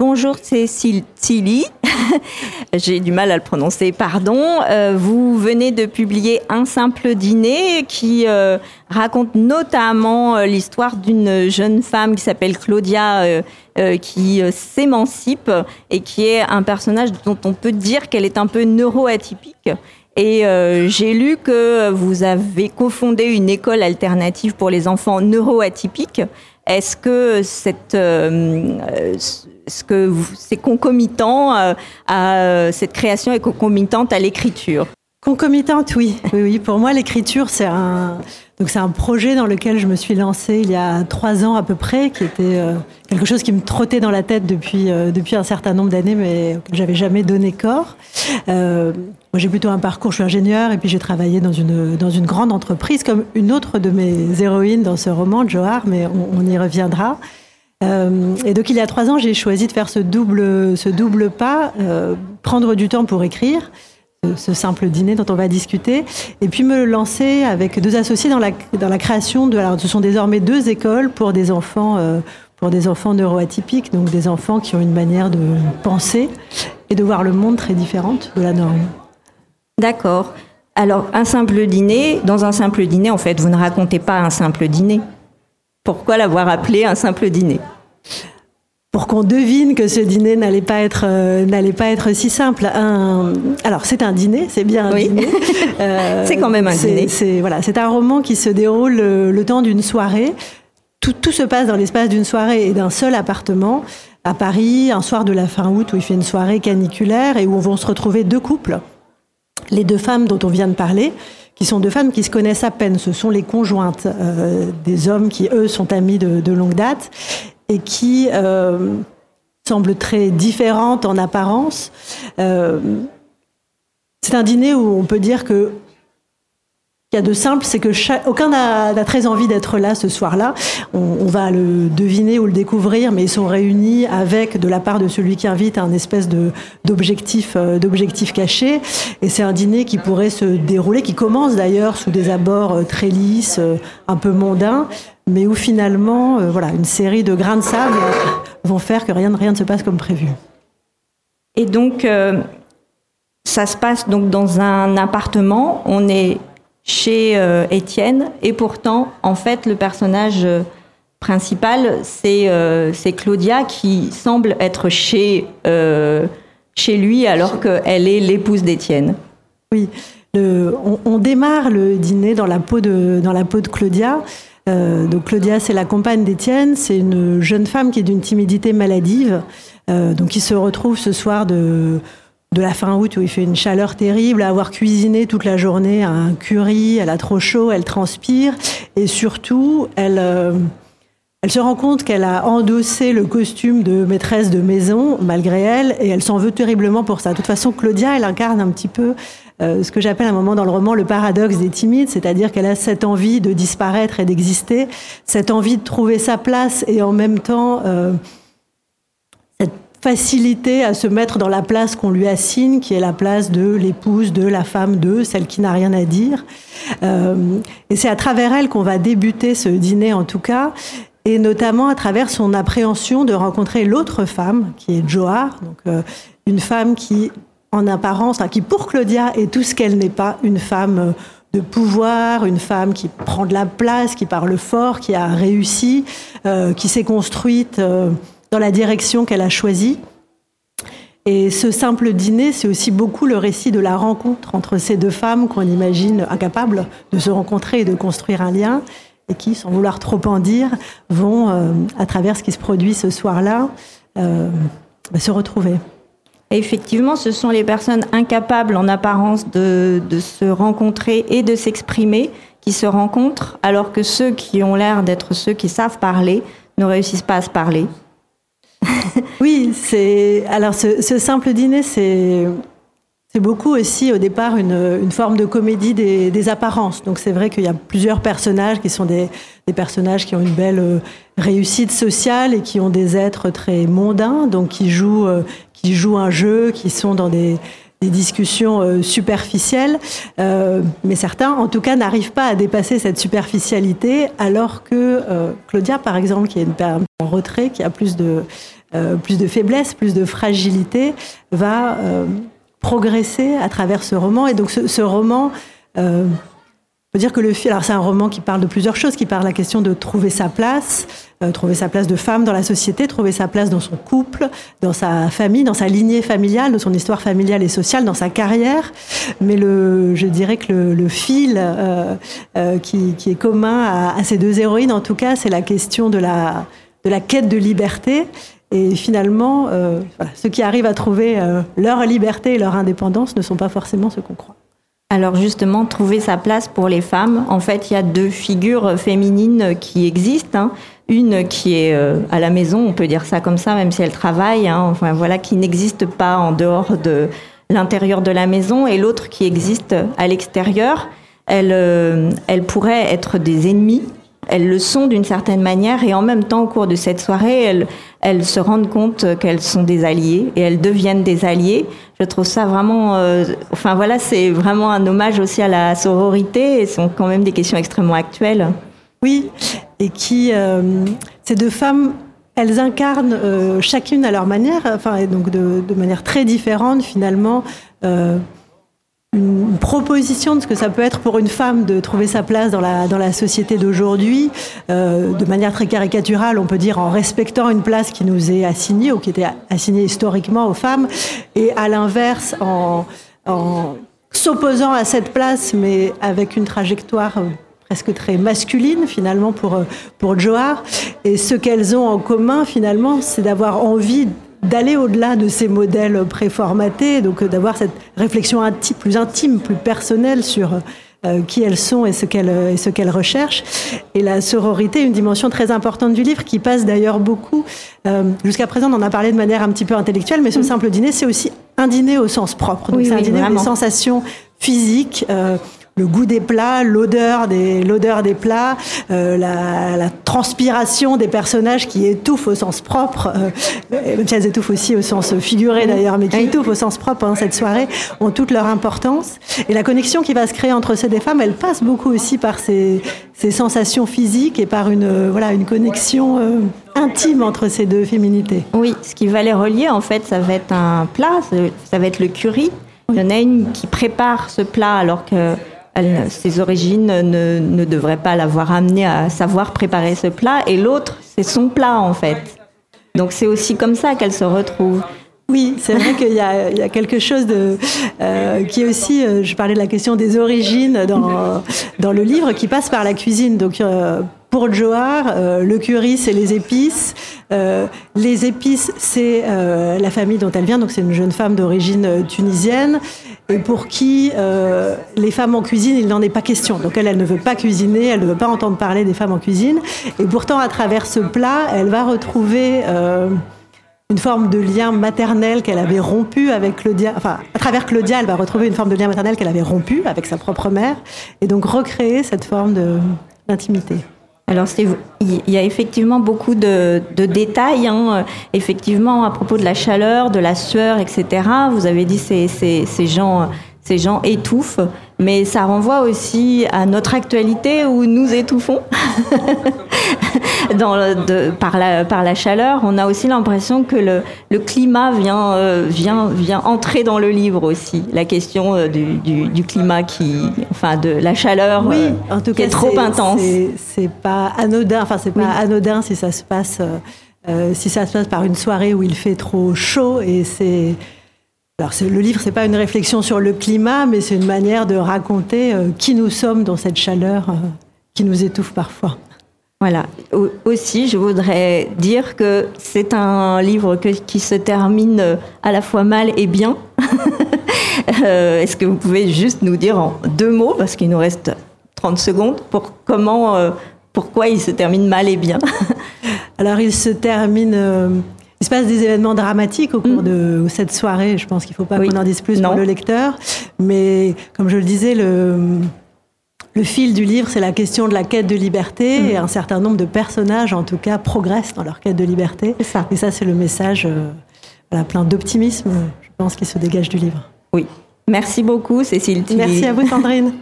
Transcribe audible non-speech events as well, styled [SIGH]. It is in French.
Bonjour, c'est Tilly. [LAUGHS] J'ai du mal à le prononcer, pardon. Euh, vous venez de publier Un simple dîner qui euh, raconte notamment euh, l'histoire d'une jeune femme qui s'appelle Claudia qui s'émancipe et qui est un personnage dont on peut dire qu'elle est un peu neuroatypique. Et j'ai lu que vous avez cofondé une école alternative pour les enfants neuroatypiques. Est-ce que cette, ce que c'est concomitant euh, à, euh, cette création est concomitante à l'écriture? Concomitante, oui. oui. Oui, Pour moi, l'écriture, c'est un, donc c'est un projet dans lequel je me suis lancée il y a trois ans à peu près, qui était euh, quelque chose qui me trottait dans la tête depuis depuis un certain nombre d'années, mais auquel j'avais jamais donné corps. moi, j'ai plutôt un parcours, je suis ingénieur, et puis j'ai travaillé dans une dans une grande entreprise, comme une autre de mes héroïnes dans ce roman, Johar, mais on y reviendra. Euh, et donc il y a trois ans, j'ai choisi de faire ce double, ce double pas, euh, prendre du temps pour écrire, ce simple dîner dont on va discuter, et puis me lancer avec deux associés dans la, dans création de. Alors ce sont désormais deux écoles pour des enfants, euh, pour des enfants neuroatypiques, donc des enfants qui ont une manière de penser et de voir le monde très différente de la norme. D'accord. Alors un simple dîner, dans un simple dîner, en fait, vous ne racontez pas un simple dîner. Pourquoi l'avoir appelé un simple dîner? Pour qu'on devine que ce dîner n'allait pas être euh, n'allait pas être si simple. alors c'est un dîner, c'est bien un dîner. [LAUGHS] Euh, c'est quand même un dîner. C'est voilà, c'est un roman qui se déroule le, temps d'une soirée. Tout, tout, se passe dans l'espace d'une soirée et d'un seul appartement à Paris, un soir de la fin août où il fait une soirée caniculaire et où vont se retrouver deux couples, les deux femmes dont on vient de parler, qui sont deux femmes qui se connaissent à peine. Ce sont les conjointes euh, des hommes qui, eux, sont amis de, longue date et qui euh, semblent très différentes en apparence. Euh, c'est un dîner où on peut dire que qu'il y a de simple, c'est que aucun n'a très envie d'être là ce soir-là. On, va le deviner ou le découvrir, mais ils sont réunis avec, de la part de celui qui invite, un espèce euh, d'objectif caché. Et c'est un dîner qui pourrait se dérouler, qui commence d'ailleurs sous des abords euh, très lisses, euh, un peu mondains, mais où finalement, voilà, une série de grains de sable vont faire que rien, rien ne se passe comme prévu. Et donc, ça se passe donc dans un appartement. On est chez euh, Étienne. Et pourtant, en fait, le personnage euh, principal, euh, c'est Claudia qui semble être chez, chez lui alors qu'elle est l'épouse d'Étienne. Oui, on, démarre le dîner dans la peau de, dans la peau de Claudia. donc Claudia, c'est la compagne d'Étienne, c'est une jeune femme qui est d'une timidité maladive, donc qui se retrouve ce soir de, de la fin août où il fait une chaleur terrible, à avoir cuisiné toute la journée un curry, elle a trop chaud, elle transpire et surtout elle euh, elle se rend compte qu'elle a endossé le costume de maîtresse de maison malgré elle et elle s'en veut terriblement pour ça. De toute façon, Claudia, elle incarne un petit peu euh, ce que j'appelle un moment dans le roman le paradoxe des timides, c'est-à-dire qu'elle a cette envie de disparaître et d'exister, cette envie de trouver sa place et en même temps euh, facilité à se mettre dans la place qu'on lui assigne, qui est la place de l'épouse, de la femme, de celle qui n'a rien à dire. Euh, et c'est à travers elle qu'on va débuter ce dîner en tout cas, et notamment à travers son appréhension de rencontrer l'autre femme, qui est Johar, donc euh, une femme qui, en apparence, qui pour Claudia est tout ce qu'elle n'est pas, une femme de pouvoir, une femme qui prend de la place, qui parle fort, qui a réussi, euh, qui s'est construite dans la direction qu'elle a choisie. Et ce simple dîner, c'est aussi beaucoup le récit de la rencontre entre ces deux femmes qu'on imagine incapables de se rencontrer et de construire un lien, et qui, sans vouloir trop en dire, vont, euh, à travers ce qui se produit ce soir-là, euh, bah, se retrouver. effectivement, ce sont les personnes incapables en apparence de, de se rencontrer et de s'exprimer qui se rencontrent, alors que ceux qui ont l'air d'être ceux qui savent parler ne réussissent pas à se parler. [LAUGHS] oui, c'est alors ce, simple dîner, c'est c'est beaucoup aussi au départ une, forme de comédie des, apparences. Donc c'est vrai qu'il y a plusieurs personnages qui sont des, personnages qui ont une belle euh, réussite sociale et qui ont des êtres très mondains, donc qui jouent, euh, qui jouent un jeu, qui sont dans des, discussions euh, superficielles, mais certains, en tout cas, n'arrivent pas à dépasser cette superficialité, alors que Claudia, par exemple, qui est une, en retrait, qui a plus de plus de faiblesse, plus de fragilité, va progresser à travers ce roman. Et donc ce, ce roman on peut dire que le film, alors c'est un roman qui parle de plusieurs choses, qui parle de la question de trouver sa place, euh, trouver sa place de femme dans la société, trouver sa place dans son couple, dans sa famille, dans sa lignée familiale, dans son histoire familiale et sociale, dans sa carrière. Mais le, je dirais que le, fil euh, euh, qui, est commun à, ces deux héroïnes, en tout cas, c'est la question de la, de la quête de liberté. Et finalement, ceux qui arrivent à trouver leur liberté et leur indépendance ne sont pas forcément ceux qu'on croit. Alors justement, trouver sa place pour les femmes, en fait, il y a deux figures féminines qui existent. Hein. Une qui est euh, à la maison, on peut dire ça comme ça, même si elle travaille, hein, enfin voilà, qui n'existe pas en dehors de l'intérieur de la maison, et l'autre qui existe à l'extérieur. Elle, euh, elle pourrait être des ennemis elles le sont d'une certaine manière et en même temps au cours de cette soirée, elles, se rendent compte qu'elles sont des alliés et elles deviennent des alliés. Je trouve ça vraiment, euh, enfin voilà, c'est vraiment un hommage aussi à la sororité et ce sont quand même des questions extrêmement actuelles. Oui, et qui, euh, ces deux femmes elles incarnent euh, chacune à leur manière, enfin, et donc de, manière très différente finalement, une proposition de ce que ça peut être pour une femme de trouver sa place dans la, dans la société d'aujourd'hui, euh, de manière très caricaturale, on peut dire en respectant une place qui nous est assignée ou qui était assignée historiquement aux femmes, et à l'inverse en, s'opposant à cette place, mais avec une trajectoire presque très masculine finalement pour, pour Johar. Et ce qu'elles ont en commun finalement, c'est d'avoir envie d'aller au-delà de ces modèles préformatés, donc d'avoir cette réflexion intime, plus intime, plus personnelle sur euh, qui elles sont et ce qu'elles et ce qu'elles recherchent. Et la sororité, une dimension très importante du livre qui passe d'ailleurs beaucoup. Euh, Jusqu'à présent, on en a parlé de manière un petit peu intellectuelle, mais ce mmh. simple dîner, c'est aussi un dîner au sens propre. Donc oui, c'est oui, un dîner vraiment. des sensations physiques. Euh, le goût des plats, l'odeur des, l'odeur des plats, euh, la, la, transpiration des personnages qui étouffent au sens propre, euh, même si elles étouffent aussi au sens figuré d'ailleurs, mais qui étouffent au sens propre pendant cette soirée, ont toute leur importance. Et la connexion qui va se créer entre ces deux femmes, elle passe beaucoup aussi par ces, ces sensations physiques et par une, euh, voilà, une connexion euh, intime entre ces deux féminités. Oui, ce qui va les relier, en fait, ça va être un plat, ça va être le curry. Il y en a une qui prépare ce plat alors que ses origines ne, devraient pas l'avoir amené à savoir préparer ce plat, et l'autre, c'est son plat en fait. Donc c'est aussi comme ça qu'elle se retrouve. Oui, c'est vrai qu'il y, a quelque chose de, euh, qui est aussi, euh, je parlais de la question des origines dans, dans le livre, qui passe par la cuisine. Donc euh, pour Johar, euh, le curry, c'est les épices. Les épices, c'est la famille dont elle vient. Donc, c'est une jeune femme d'origine tunisienne. Et pour qui euh, les femmes en cuisine, il n'en est pas question. Donc, elle, elle ne veut pas cuisiner, elle ne veut pas entendre parler des femmes en cuisine. Et pourtant, à travers ce plat, elle va retrouver euh, une forme de lien maternel qu'elle avait rompu avec Claudia. Enfin, à travers Claudia, elle va retrouver une forme de lien maternel qu'elle avait rompu avec sa propre mère. Et donc, recréer cette forme d'intimité. Alors, il y a effectivement beaucoup de, détails, hein, effectivement, à propos de la chaleur, de la sueur, etc. Vous avez dit ces, gens ces gens étouffent, mais ça renvoie aussi à notre actualité où nous étouffons [LAUGHS] Dans le, de, par, la, par la chaleur. On a aussi l'impression que le, le climat vient, euh, vient, vient entrer dans le livre aussi. La question euh, du, du, du, climat qui, enfin, de la chaleur oui, euh, en tout qui cas, est trop intense. C'est pas anodin. Enfin, c'est pas oui. anodin si ça se passe. Si ça se passe par une soirée où il fait trop chaud et c'est alors le livre, c'est pas une réflexion sur le climat, mais c'est une manière de raconter euh, qui nous sommes dans cette chaleur euh, qui nous étouffe parfois. Voilà. Aussi, je voudrais dire que c'est un livre que, qui se termine euh, à la fois mal et bien. [LAUGHS] euh, Est-ce que vous pouvez juste nous dire en deux mots, parce qu'il nous reste 30 secondes, pour comment, pourquoi il se termine mal et bien? [LAUGHS] Alors, il se termine il se passe des événements dramatiques au cours de cette soirée. Je pense qu'il ne faut pas oui. qu'on en dise plus non. pour le lecteur. Mais comme je le disais, le, le fil du livre, c'est la question de la quête de liberté. Mmh. Et un certain nombre de personnages, en tout cas, progressent dans leur quête de liberté. Ça. Et ça, c'est le message euh, voilà, plein d'optimisme, je pense, qui se dégage du livre. Oui. Merci beaucoup, Cécile. Merci à vous, Sandrine. [LAUGHS]